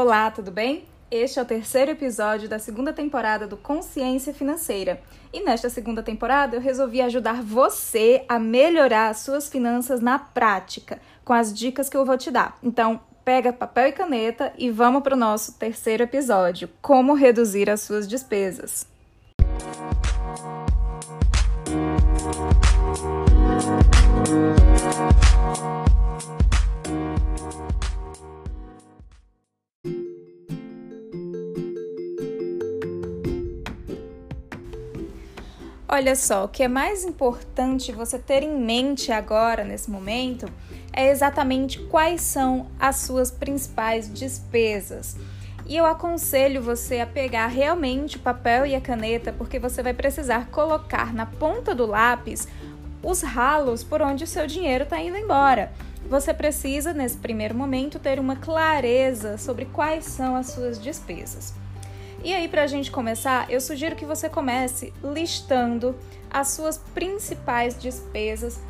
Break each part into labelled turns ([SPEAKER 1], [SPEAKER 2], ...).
[SPEAKER 1] Olá, tudo bem? Este é o terceiro episódio da segunda temporada do Consciência Financeira. E nesta segunda temporada eu resolvi ajudar você a melhorar as suas finanças na prática, com as dicas que eu vou te dar. Então, pega papel e caneta e vamos para o nosso terceiro episódio: Como reduzir as suas despesas. Olha só, o que é mais importante você ter em mente agora, nesse momento, é exatamente quais são as suas principais despesas. E eu aconselho você a pegar realmente o papel e a caneta, porque você vai precisar colocar na ponta do lápis os ralos por onde o seu dinheiro está indo embora. Você precisa, nesse primeiro momento, ter uma clareza sobre quais são as suas despesas. E aí, para a gente começar, eu sugiro que você comece listando as suas principais despesas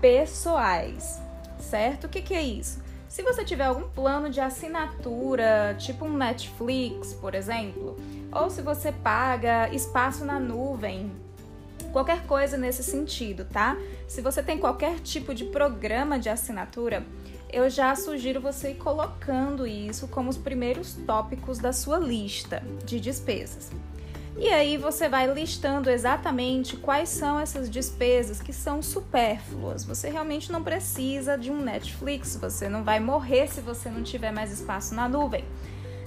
[SPEAKER 1] pessoais, certo? O que, que é isso? Se você tiver algum plano de assinatura, tipo um Netflix, por exemplo, ou se você paga espaço na nuvem, qualquer coisa nesse sentido, tá? Se você tem qualquer tipo de programa de assinatura, eu já sugiro você ir colocando isso como os primeiros tópicos da sua lista de despesas. E aí você vai listando exatamente quais são essas despesas que são supérfluas. Você realmente não precisa de um Netflix, você não vai morrer se você não tiver mais espaço na nuvem.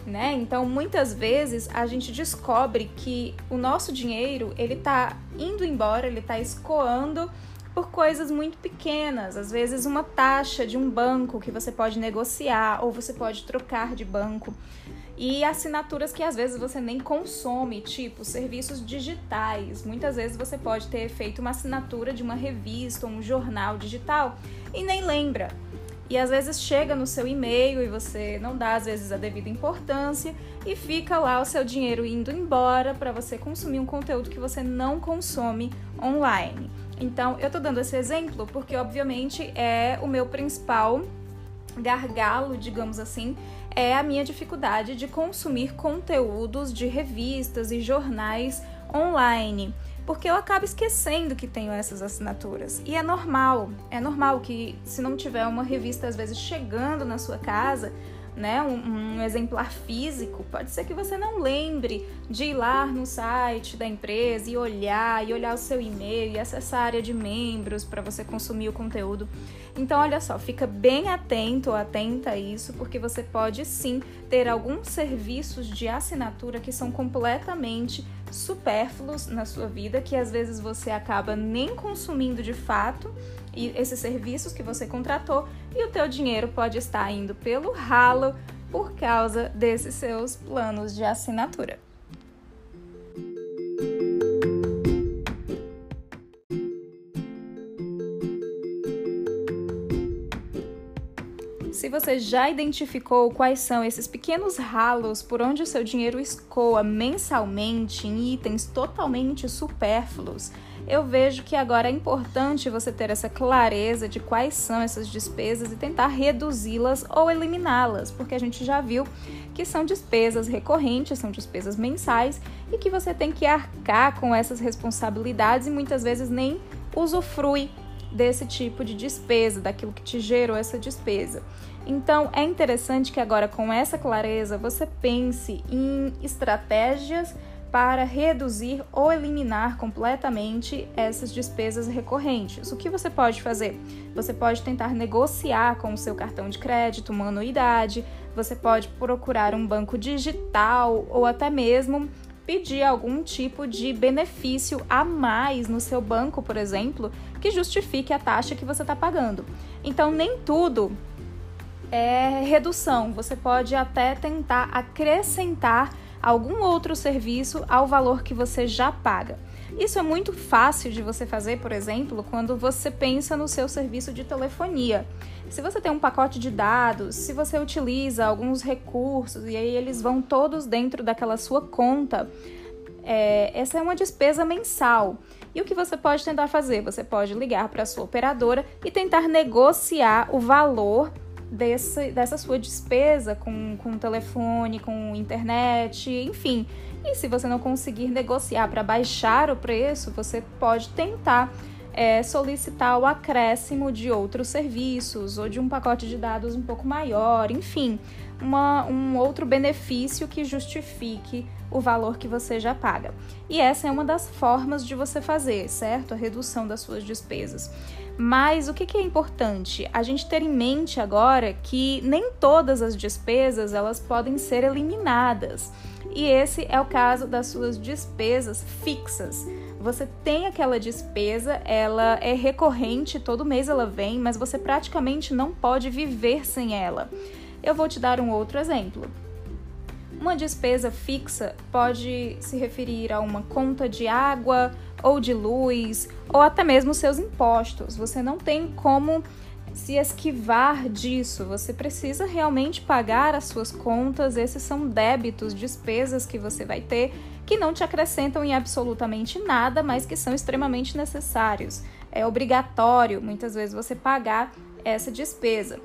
[SPEAKER 1] Né? Então, muitas vezes a gente descobre que o nosso dinheiro, ele tá indo embora, ele tá escoando por coisas muito pequenas, às vezes uma taxa de um banco que você pode negociar ou você pode trocar de banco. E assinaturas que às vezes você nem consome, tipo serviços digitais. Muitas vezes você pode ter feito uma assinatura de uma revista ou um jornal digital e nem lembra. E às vezes chega no seu e-mail e você não dá às vezes a devida importância e fica lá o seu dinheiro indo embora para você consumir um conteúdo que você não consome online. Então, eu tô dando esse exemplo porque, obviamente, é o meu principal gargalo, digamos assim, é a minha dificuldade de consumir conteúdos de revistas e jornais online. Porque eu acabo esquecendo que tenho essas assinaturas. E é normal, é normal que se não tiver uma revista às vezes chegando na sua casa, né, um, um, exemplar físico, pode ser que você não lembre de ir lá no site da empresa e olhar, e olhar o seu e-mail e acessar a área de membros para você consumir o conteúdo. Então, olha só, fica bem atento ou atenta a isso, porque você pode sim ter alguns serviços de assinatura que são completamente supérfluos na sua vida, que às vezes você acaba nem consumindo de fato e esses serviços que você contratou e o teu dinheiro pode estar indo pelo ralo por causa desses seus planos de assinatura. Você já identificou quais são esses pequenos ralos por onde o seu dinheiro escoa mensalmente em itens totalmente supérfluos, eu vejo que agora é importante você ter essa clareza de quais são essas despesas e tentar reduzi-las ou eliminá-las, porque a gente já viu que são despesas recorrentes, são despesas mensais e que você tem que arcar com essas responsabilidades e muitas vezes nem usufrui desse tipo de despesa, daquilo que te gerou essa despesa. Então, é interessante que agora, com essa clareza, você pense em estratégias para reduzir ou eliminar completamente essas despesas recorrentes. O que você pode fazer? Você pode tentar negociar com o seu cartão de crédito uma anuidade, você pode procurar um banco digital ou até mesmo pedir algum tipo de benefício a mais no seu banco, por exemplo, que justifique a taxa que você está pagando. Então, nem tudo é redução, você pode até tentar acrescentar algum outro serviço ao valor que você já paga. Isso é muito fácil de você fazer, por exemplo, quando você pensa no seu serviço de telefonia. Se você tem um pacote de dados, se você utiliza alguns recursos e aí eles vão todos dentro daquela sua conta, é, essa é uma despesa mensal. E o que você pode tentar fazer? Você pode ligar para a sua operadora e tentar negociar o valor desse, dessa sua despesa com, com telefone, com internet, enfim. E se você não conseguir negociar para baixar o preço, você pode tentar é, solicitar o acréscimo de outros serviços ou de um pacote de dados um pouco maior, enfim, uma, um outro benefício que justifique o valor que você já paga. E essa é uma das formas de você fazer, certo? A redução das suas despesas. Mas o que, que é importante? A gente ter em mente agora que nem todas as despesas elas podem ser eliminadas. E esse é o caso das suas despesas fixas. Você tem aquela despesa, ela é recorrente, todo mês ela vem, mas você praticamente não pode viver sem ela. Eu vou te dar um outro exemplo. Uma despesa fixa pode se referir a uma conta de água ou de luz, ou até mesmo seus impostos. Você não tem como se esquivar disso. Você precisa realmente pagar as suas contas. Esses são débitos, despesas que você vai ter que não te acrescentam em absolutamente nada, mas que são extremamente necessários. É obrigatório muitas vezes você pagar essa despesa.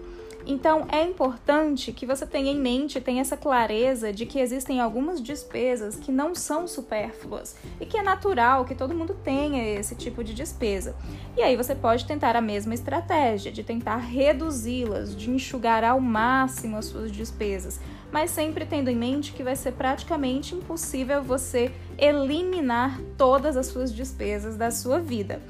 [SPEAKER 1] Então é importante que você tenha em mente, tenha essa clareza de que existem algumas despesas que não são supérfluas e que é natural que todo mundo tenha esse tipo de despesa. E aí você pode tentar a mesma estratégia de tentar reduzi-las, de enxugar ao máximo as suas despesas, mas sempre tendo em mente que vai ser praticamente impossível você eliminar todas as suas despesas da sua vida.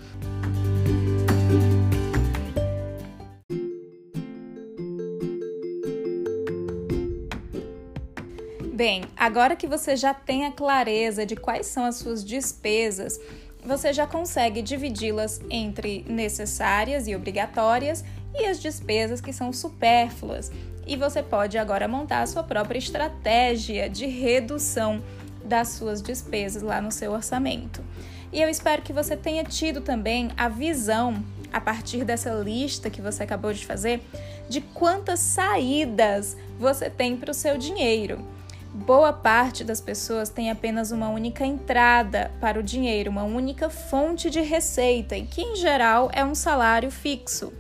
[SPEAKER 1] Bem, agora que você já tem a clareza de quais são as suas despesas, você já consegue dividi-las entre necessárias e obrigatórias e as despesas que são supérfluas. E você pode agora montar a sua própria estratégia de redução das suas despesas lá no seu orçamento. E eu espero que você tenha tido também a visão, a partir dessa lista que você acabou de fazer, de quantas saídas você tem para o seu dinheiro boa parte das pessoas tem apenas uma única entrada para o dinheiro, uma única fonte de receita, e que em geral é um salário fixo.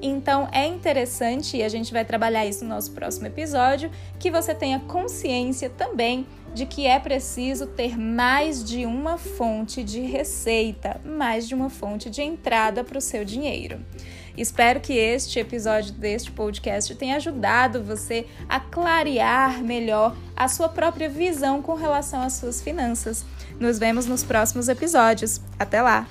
[SPEAKER 1] Então é interessante, e a gente vai trabalhar isso no nosso próximo episódio, que você tenha consciência também de que é preciso ter mais de uma fonte de receita, mais de uma fonte de entrada para o seu dinheiro. Espero que este episódio deste podcast tenha ajudado você a clarear melhor a sua própria visão com relação às suas finanças. Nos vemos nos próximos episódios. Até lá!